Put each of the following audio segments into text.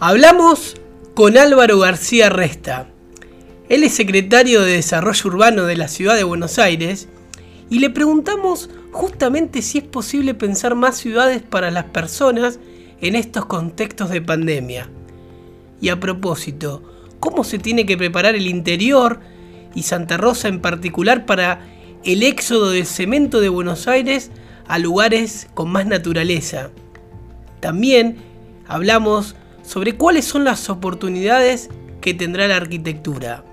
Hablamos con Álvaro García Resta. Él es secretario de Desarrollo Urbano de la Ciudad de Buenos Aires y le preguntamos justamente si es posible pensar más ciudades para las personas en estos contextos de pandemia. Y a propósito, ¿cómo se tiene que preparar el interior y Santa Rosa en particular para el éxodo del cemento de Buenos Aires a lugares con más naturaleza? También hablamos sobre cuáles son las oportunidades que tendrá la arquitectura.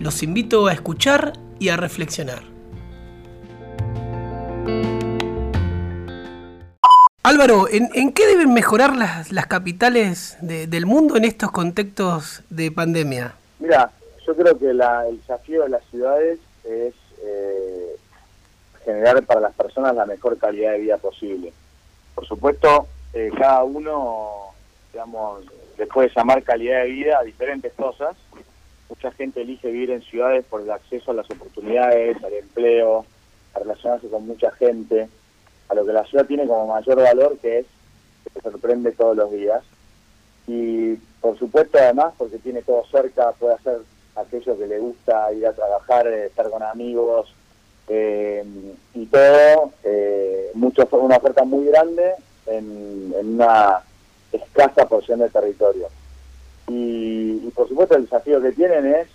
Los invito a escuchar y a reflexionar. Álvaro, ¿en, qué deben mejorar las, capitales del mundo en estos contextos de pandemia? Mira, yo creo que el desafío de las ciudades es eh, generar para las personas la mejor calidad de vida posible. Por supuesto, eh, cada uno, digamos, le puede llamar calidad de vida a diferentes cosas. Mucha gente elige vivir en ciudades por el acceso a las oportunidades, al empleo, a relacionarse con mucha gente, a lo que la ciudad tiene como mayor valor, que es que se sorprende todos los días. Y por supuesto, además, porque tiene todo cerca, puede hacer aquello que le gusta, ir a trabajar, eh, estar con amigos, eh, y todo, eh, mucho, una oferta muy grande en, una escasa porción de territorio. Y, por supuesto el desafío que tienen es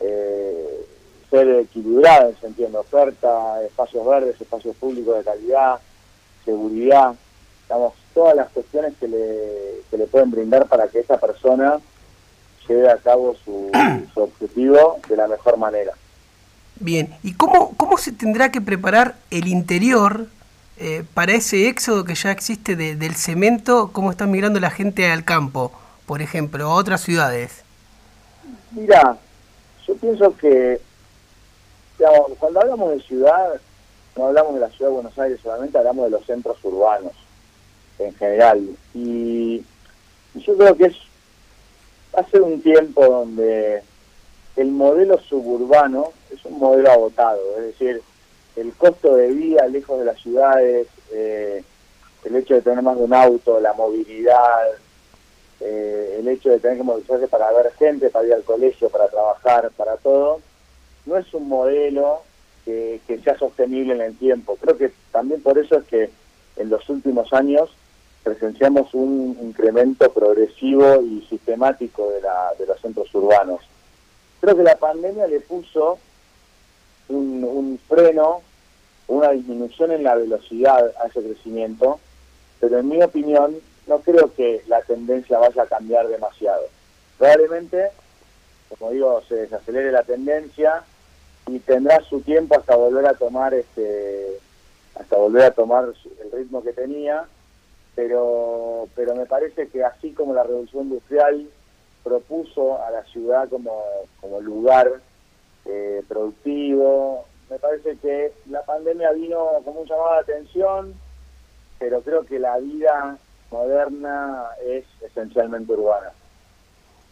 eh, ser equilibrado en sentido de oferta, espacios verdes, espacios públicos de calidad, seguridad, digamos, todas las cuestiones que le, que le pueden brindar para que esa persona lleve a cabo su, su objetivo de la mejor manera. Bien, ¿y cómo, cómo se tendrá que preparar el interior eh, para ese éxodo que ya existe del cemento, cómo está migrando la gente al campo, por ejemplo, a otras ciudades? Mira, yo pienso que cuando hablamos de ciudad, no hablamos de la ciudad de Buenos Aires solamente, hablamos de los centros urbanos en general. Y, yo creo que es va a ser un tiempo donde el modelo suburbano es un modelo agotado, es decir, el costo de vida lejos de las ciudades, eh, el hecho de tener más de un auto, la movilidad, eh, el hecho de tener que movilizarse para ver gente, para ir al colegio, para trabajar, para todo, no es un modelo que, sea sostenible en el tiempo. Creo que también por eso es que en los últimos años presenciamos un incremento progresivo y sistemático de, la, de los centros urbanos. Creo que la pandemia le puso un, freno, una disminución en la velocidad a ese crecimiento, pero en mi opinión no creo que la tendencia vaya a cambiar demasiado. Probablemente, como digo, se desacelere la tendencia y tendrá su tiempo hasta volver a tomar este hasta volver a tomar el ritmo que tenía, pero pero me parece que así como la revolución industrial propuso a la ciudad como, como lugar eh, productivo. Me parece que la pandemia vino como un llamado de atención, pero creo que la vida moderna es esencialmente urbana.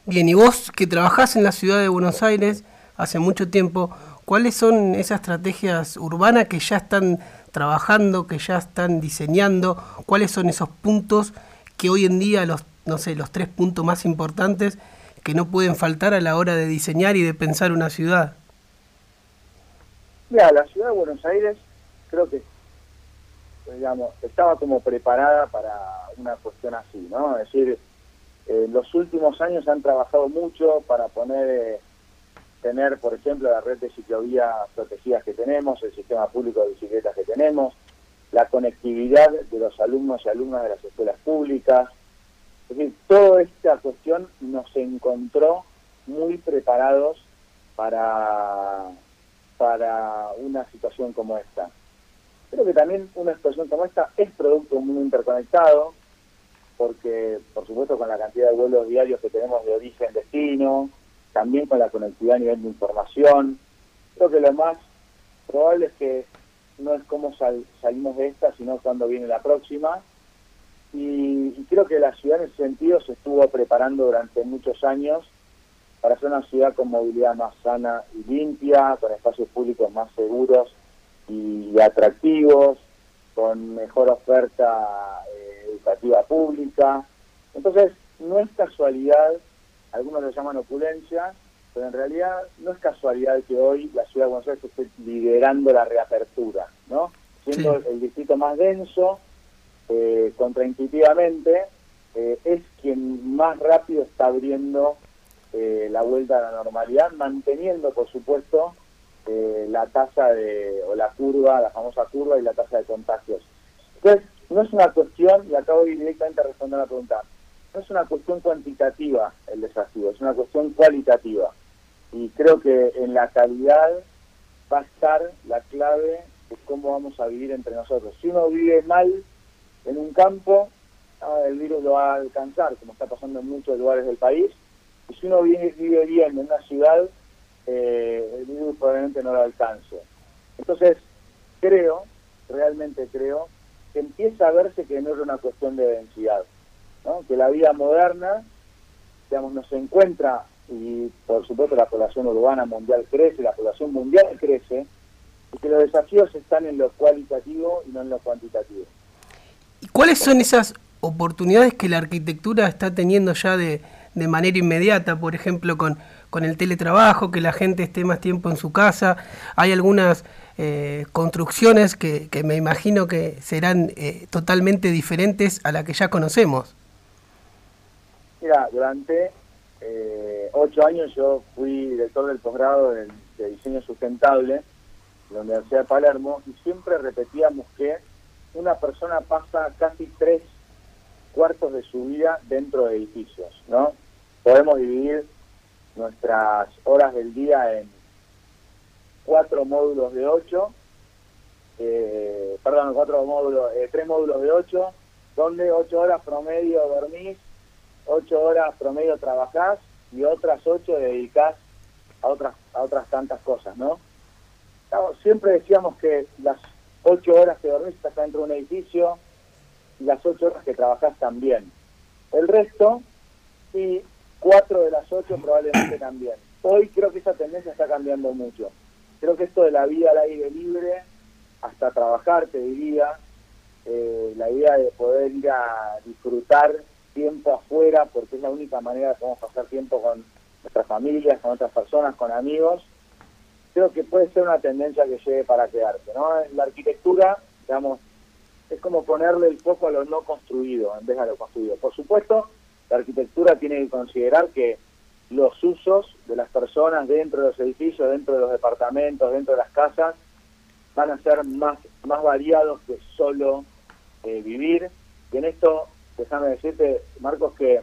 Bien, y vos que trabajás en la ciudad de Buenos Aires hace mucho tiempo, ¿cuáles son esas estrategias urbanas que ya están trabajando, que ya están diseñando? ¿Cuáles son esos puntos que hoy en día, los, no sé, los tres puntos más importantes que no pueden faltar a la hora de diseñar y de pensar una ciudad? Mira, la ciudad de Buenos Aires creo que digamos, estaba como preparada para una cuestión así, ¿no? Es decir, eh, los últimos años han trabajado mucho para poner, eh, tener, por ejemplo, la red de ciclovías protegidas que tenemos, el sistema público de bicicletas que tenemos, la conectividad de los alumnos y alumnas de las escuelas públicas. Es decir, toda esta cuestión nos encontró muy preparados para para una situación como esta. Creo que también una situación como esta es producto de un mundo interconectado, porque por supuesto con la cantidad de vuelos diarios que tenemos de origen-destino, también con la conectividad a nivel de información, creo que lo más probable es que no es cómo salimos de esta, sino cuando viene la próxima. y creo que la ciudad en ese sentido se estuvo preparando durante muchos años para ser una ciudad con movilidad más sana y limpia, con espacios públicos más seguros y atractivos, con mejor oferta eh, educativa pública. Entonces, no es casualidad, algunos lo llaman opulencia, pero en realidad no es casualidad que hoy la ciudad de Buenos Aires esté liderando la reapertura, ¿no? Siendo el distrito más denso, eh, contraintuitivamente, eh, es quien más rápido está abriendo eh, la vuelta a la normalidad, manteniendo, por supuesto, eh, la tasa de, o la curva, la famosa curva y la tasa de contagios. Entonces, no es una cuestión, y acabo directamente a responder la pregunta, no es una cuestión cuantitativa el desafío, es una cuestión cualitativa. Y creo que en la calidad va a estar la clave de cómo vamos a vivir entre nosotros. Si uno vive mal en un campo, ah, el virus lo va a alcanzar, como está pasando en muchos lugares del país. Y si uno vive, vive bien en una ciudad, eh, el virus probablemente no lo alcance. Entonces, creo, realmente creo, que empieza a verse que no es una cuestión de densidad, ¿no? que la vida moderna, digamos, nos encuentra, y por supuesto la población urbana mundial crece, la población mundial crece, y que los desafíos están en lo cualitativo y no en lo cuantitativo. ¿Y cuáles son esas oportunidades que la arquitectura está teniendo ya de, de manera inmediata, por ejemplo, con, con el teletrabajo, que la gente esté más tiempo en su casa. Hay algunas eh, construcciones que, que, me imagino que serán eh, totalmente diferentes a la que ya conocemos. Mira, durante eh, ocho años yo fui director del posgrado de, de diseño sustentable en la Universidad de Palermo y siempre repetíamos que una persona pasa casi tres cuartos de su vida dentro de edificios, ¿no? Podemos dividir nuestras horas del día en cuatro módulos de ocho, eh, perdón, cuatro módulos, eh, tres módulos de ocho, donde ocho horas promedio dormís, ocho horas promedio trabajás y otras ocho dedicás a otras, a otras tantas cosas, ¿no? siempre decíamos que las ocho horas que dormís estás dentro de un edificio y las ocho horas que trabajás también. El resto, sí, cuatro de las ocho probablemente también. Hoy creo que esa tendencia está cambiando mucho. Creo que esto de la vida al aire libre, hasta trabajar, te diría, eh, la idea de poder ir a disfrutar tiempo afuera, porque es la única manera de podemos pasar tiempo con nuestras familias, con otras personas, con amigos, creo que puede ser una tendencia que llegue para quedarse. ¿no? La arquitectura, digamos, es como ponerle el foco a lo no construido en vez de a lo construido. Por supuesto, la arquitectura tiene que considerar que los usos de las personas dentro de los edificios, dentro de los departamentos, dentro de las casas, van a ser más, más variados que solo eh, vivir. Y en esto, déjame decirte, Marcos, que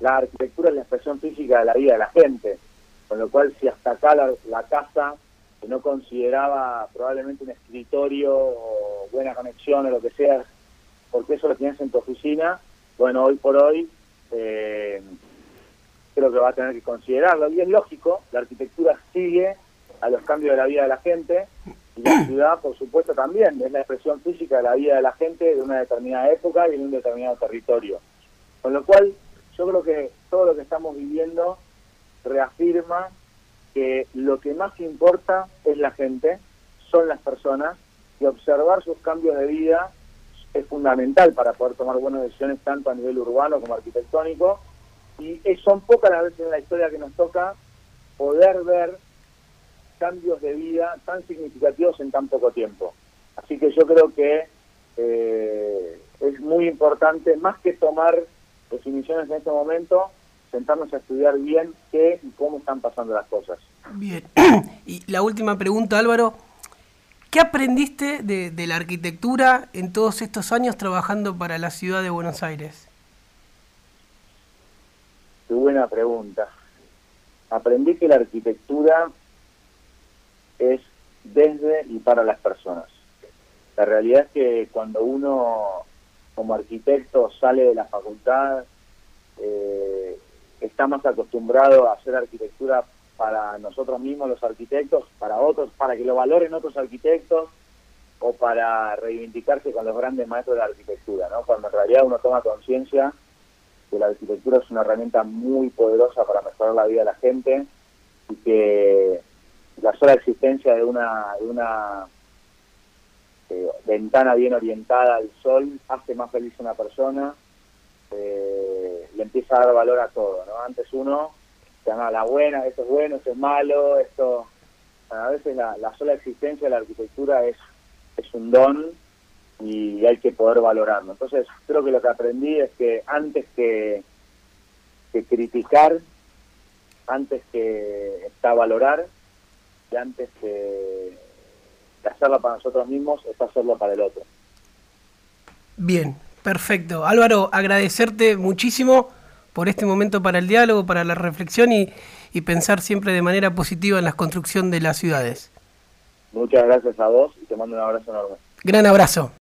la arquitectura es la expresión física de la vida de la gente, con lo cual si hasta acá la, la casa, que no consideraba probablemente un escritorio o buena conexión o lo que sea, porque eso lo tienes en tu oficina, bueno, hoy por hoy eh, creo que va a tener que considerarlo. Y es lógico, la arquitectura sigue a los cambios de la vida de la gente y la ciudad, por supuesto, también es la expresión física de la vida de la gente de una determinada época y en un determinado territorio. Con lo cual, yo creo que todo lo que estamos viviendo reafirma que lo que más importa es la gente, son las personas, y observar sus cambios de vida es fundamental para poder tomar buenas decisiones tanto a nivel urbano como arquitectónico y son pocas las veces en la historia que nos toca poder ver cambios de vida tan significativos en tan poco tiempo. Así que yo creo que eh, es muy importante, más que tomar definiciones en este momento, sentarnos a estudiar bien qué y cómo están pasando las cosas. Bien, y la última pregunta Álvaro, ¿Qué aprendiste de, la arquitectura en todos estos años trabajando para la ciudad de Buenos Aires? Qué buena pregunta. Aprendí que la arquitectura es desde y para las personas. La realidad es que cuando uno como arquitecto sale de la facultad, eh, está más acostumbrado a hacer arquitectura para nosotros mismos los arquitectos, para otros, para que lo valoren otros arquitectos o para reivindicarse con los grandes maestros de la arquitectura, ¿no? Cuando en realidad uno toma conciencia que la arquitectura es una herramienta muy poderosa para mejorar la vida de la gente y que la sola existencia de una, eh, ventana bien orientada al sol hace más feliz a una persona eh, le empieza a dar valor a todo, ¿no? Antes uno se llama la buena, esto es bueno, esto es malo, esto... A veces la, sola existencia de la arquitectura es, es un don y hay que poder valorarlo. Entonces, creo que lo que aprendí es que antes que, que criticar, antes que está valorar, y antes que, que hacerlo para nosotros mismos, está hacerlo para el otro. Bien, perfecto. Álvaro, agradecerte muchísimo por este momento para el diálogo, para la reflexión y, y pensar siempre de manera positiva en la construcción de las ciudades. Muchas gracias a vos y te mando un abrazo enorme. Gran abrazo.